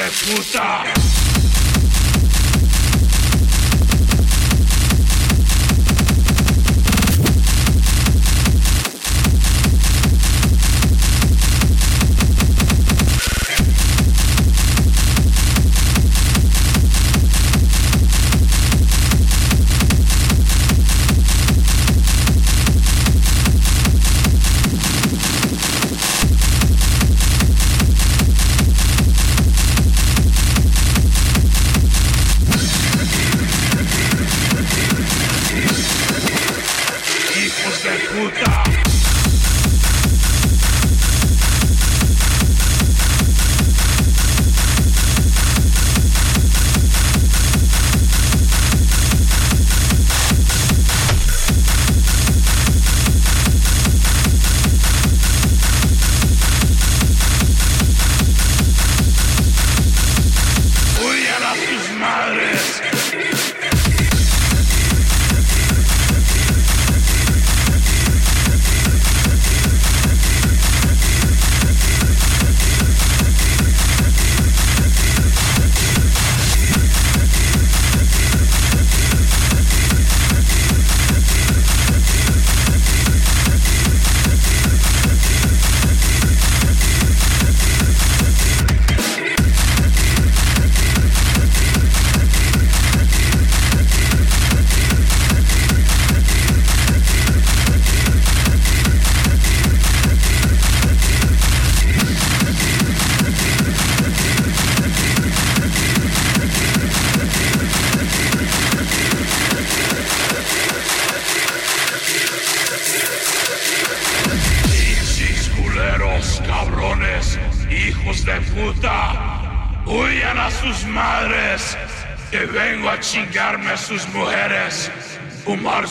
de puta!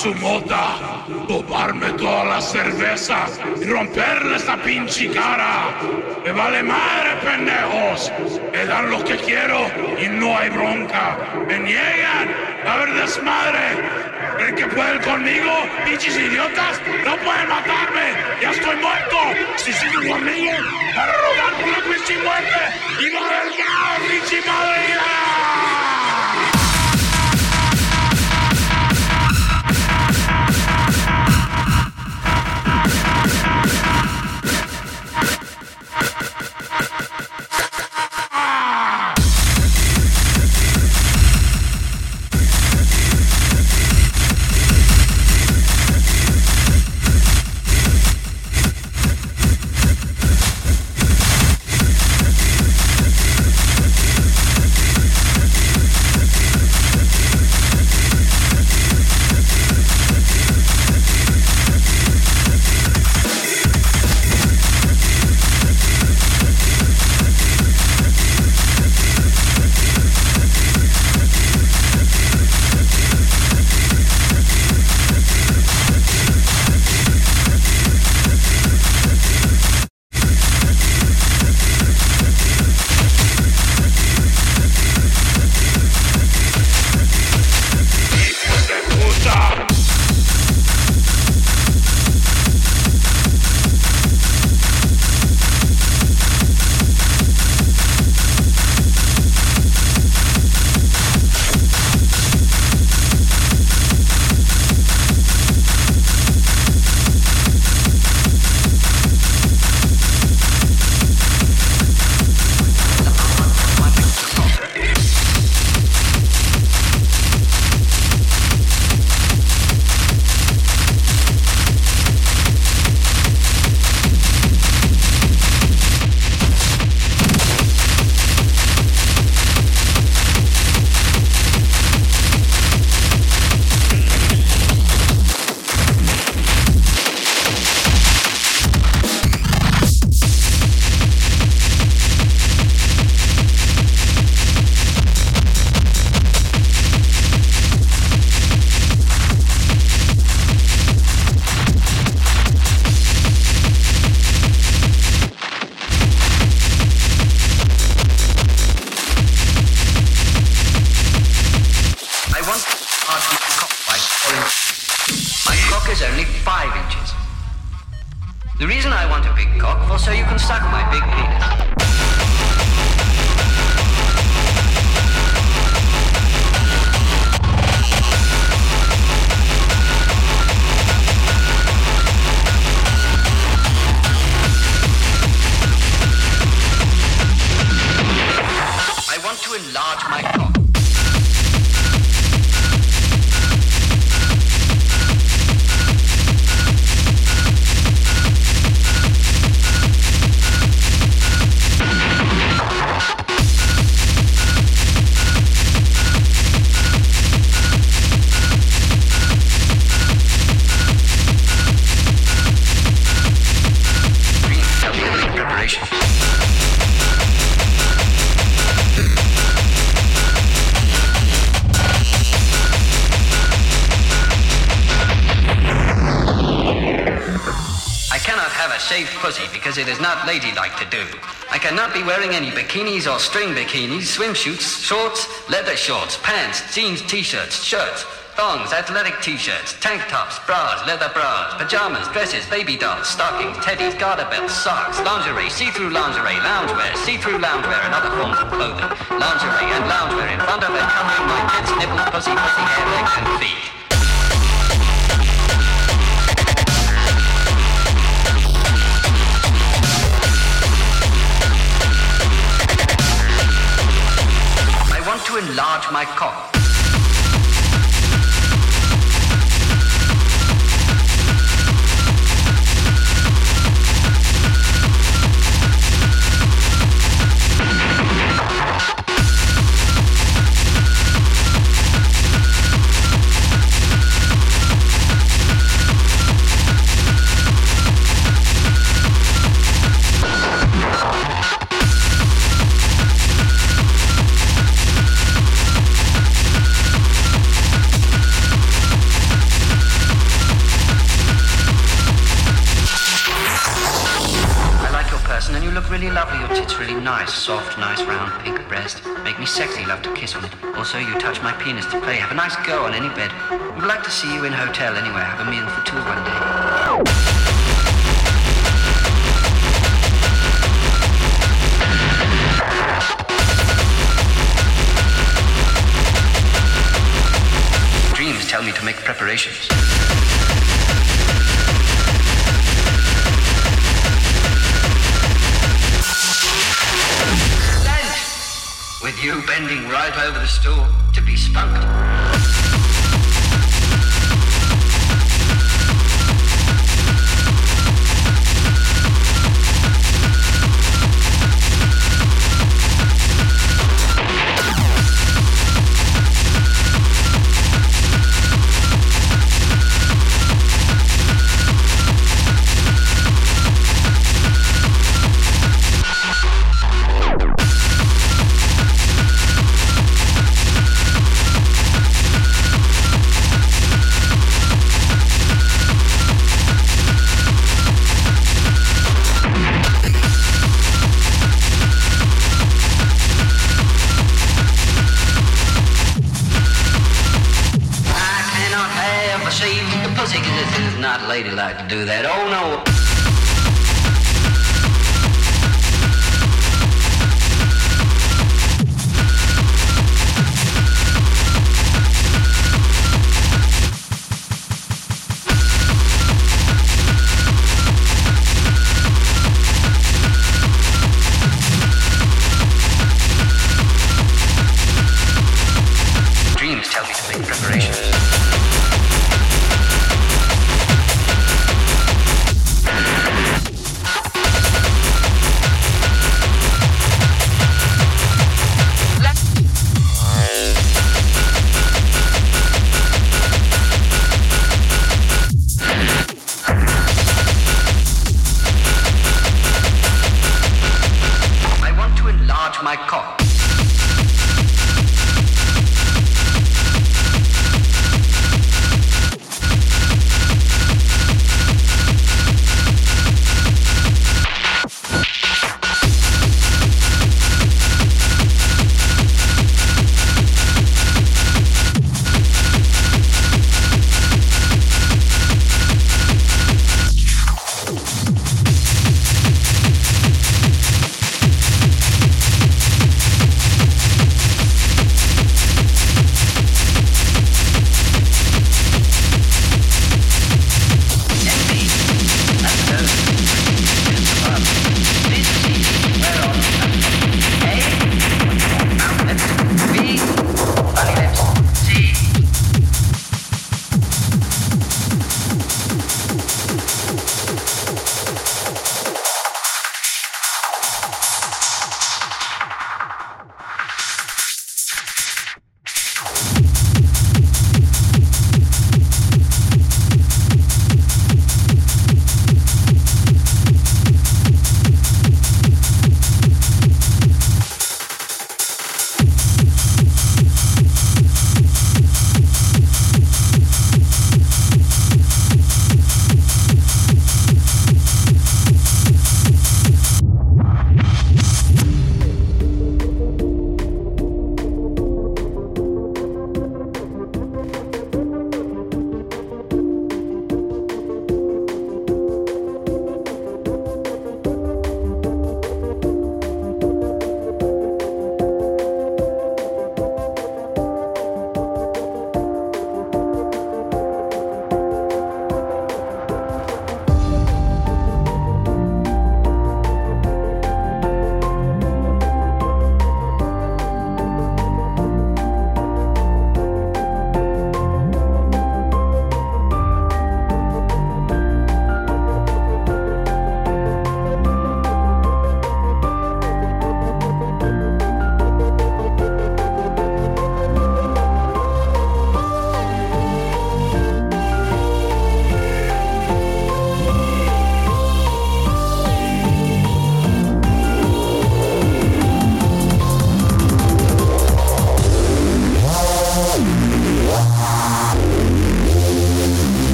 su mota, tomarme toda la cerveza y romperle esta pinche cara. Me vale madre, pendejos. Me dan lo que quiero y no hay bronca. Me niegan a ver desmadre. el que pueden conmigo, pinches idiotas? Wearing any bikinis or string bikinis, swimsuits, shorts, leather shorts, pants, jeans, t-shirts, shirts, thongs, athletic t-shirts, tank tops, bras, leather bras, pajamas, dresses, baby dolls, stockings, teddies, garter belts, socks, lingerie, see-through lingerie, loungewear, see-through loungewear, and other forms of clothing, lingerie and loungewear in front of and covering my tits, nipples, pussy, pussy, hair, legs, and feet. Enlarge my cock. Soft, nice, round, pink breast. Make me sexy, love to kiss on it. Also, you touch my penis to play. Have a nice go on any bed. Would like to see you in hotel anywhere. Have a meal for two one day. Dreams tell me to make preparations. With you bending right over the stool to be spunked.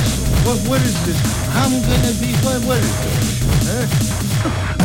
question. What, what is this? I'm gonna be what, what is this? Huh?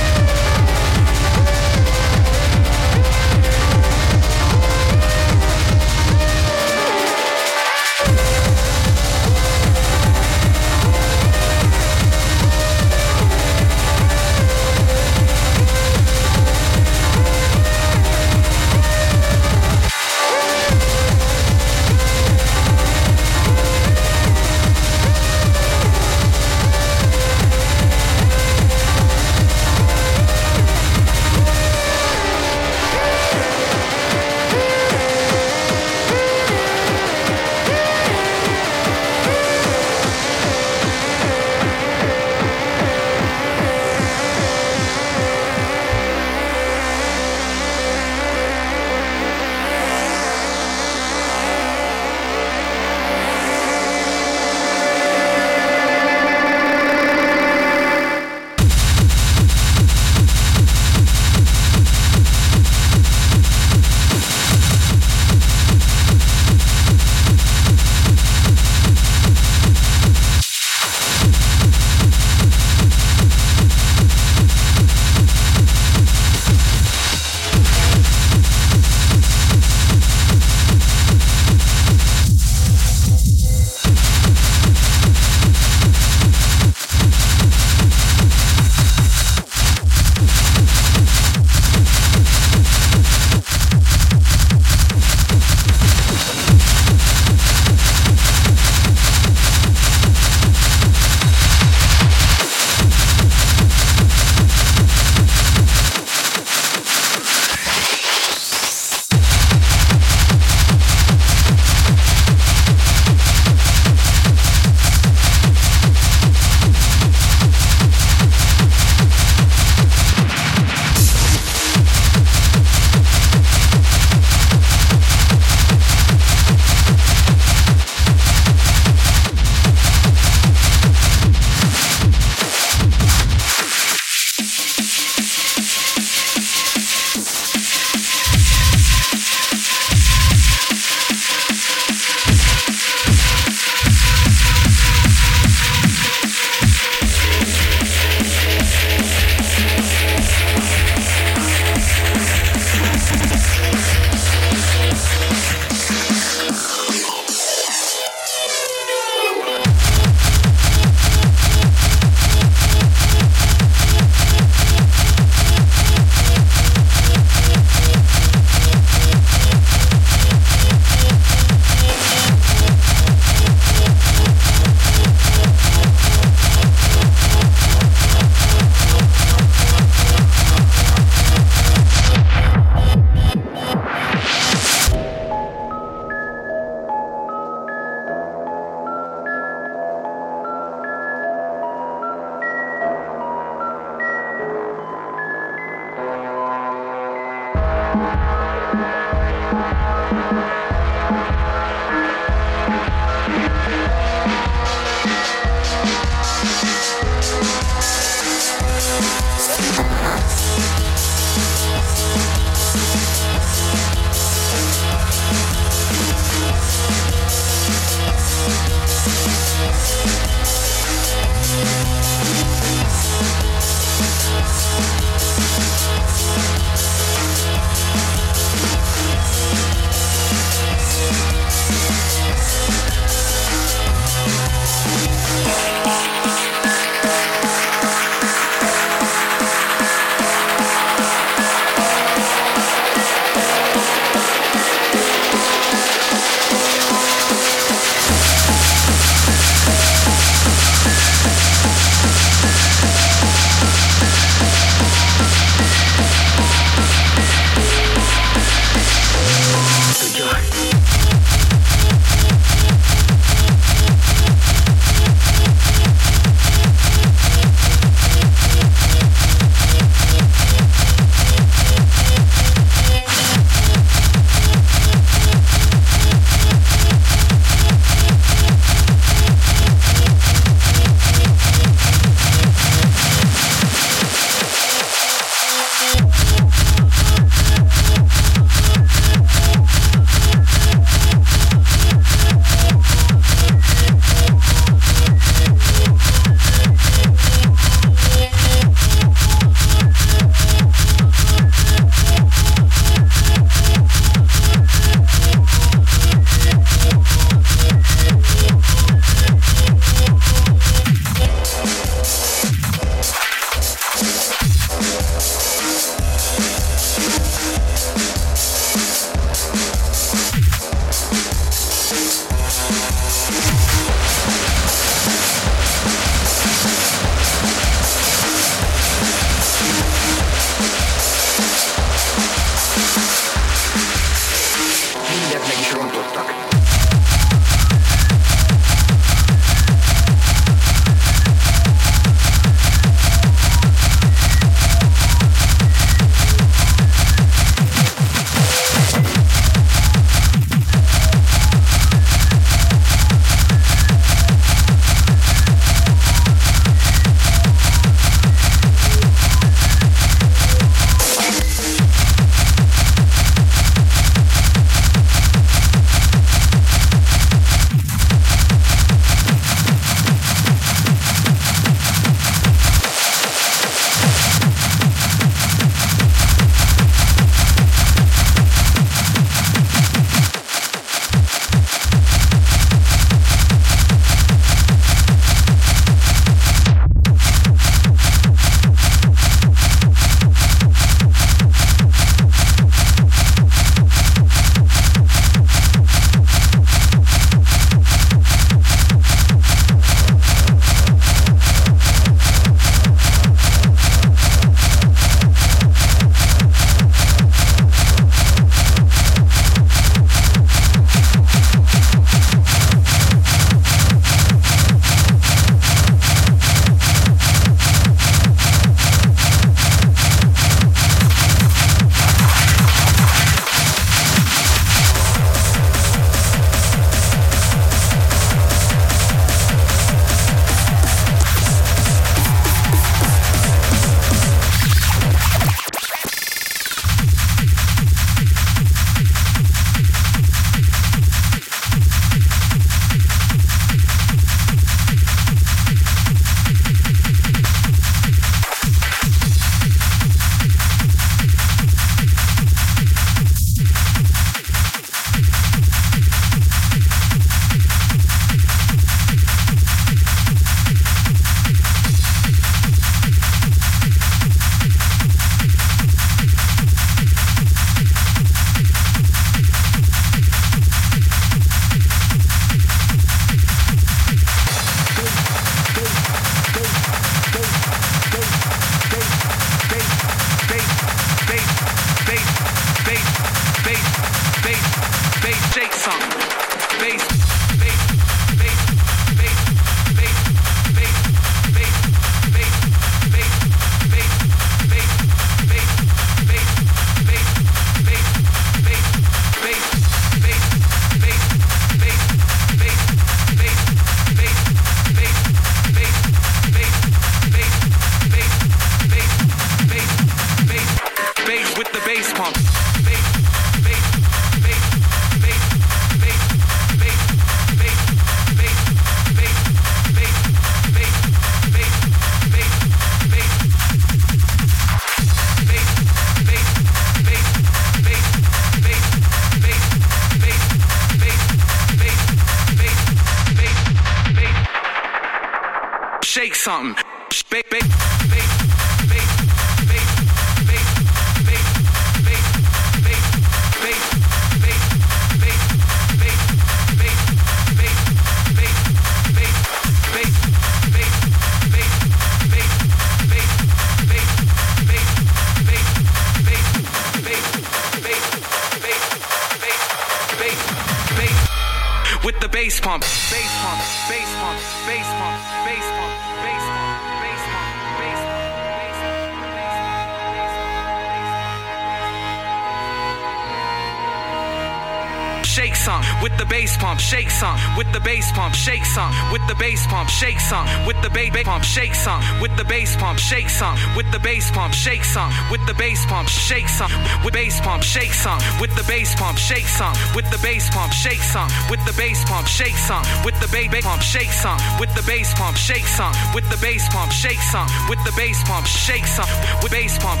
Shake some with the bass pump, shake some with the bass pump, shake some with the bass pump, shake some with the bass pump, shake some with the bass pump, shake some with the bass pump, shake some with the bass pump, shake some with bass pump.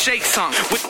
Shake some. With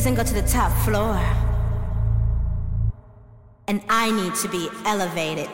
doesn't go to the top floor. And I need to be elevated.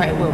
I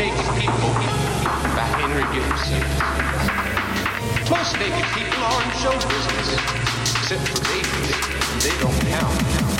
naked people by Henry Gibson. Most naked people are in show business, except for babies. They don't count.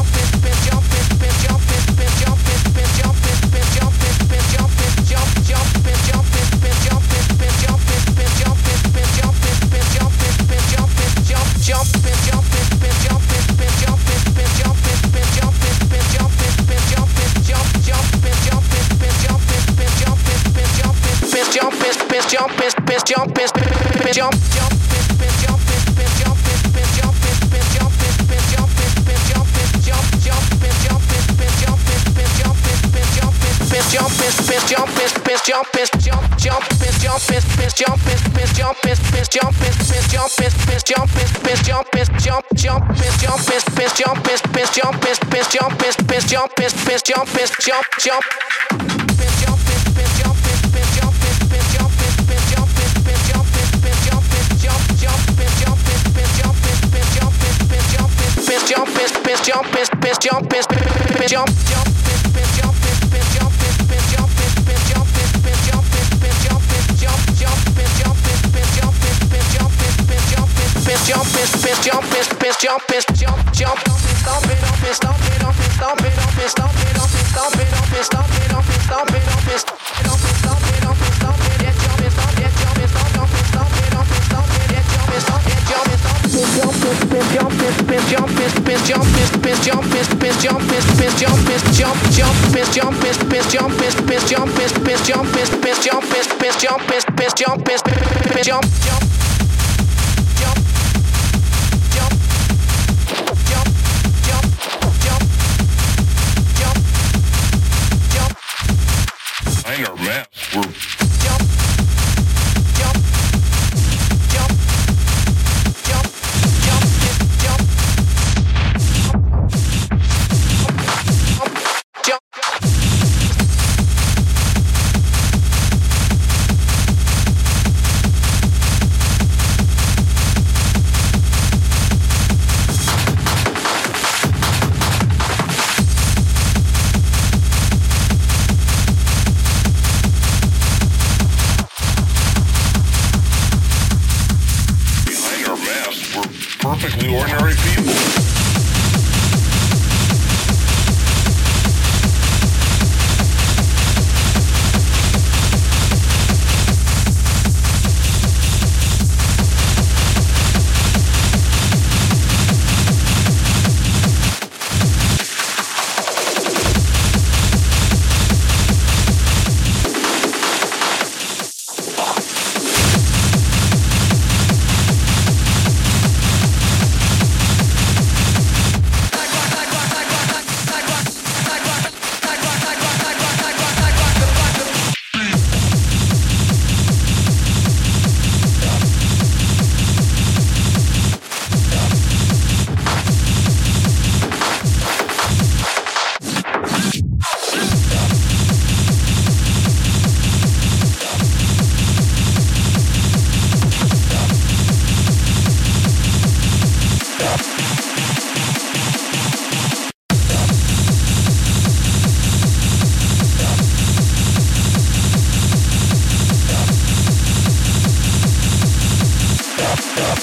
Stop,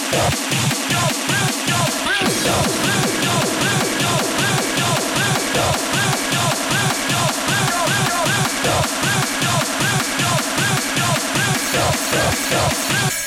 stop, stop.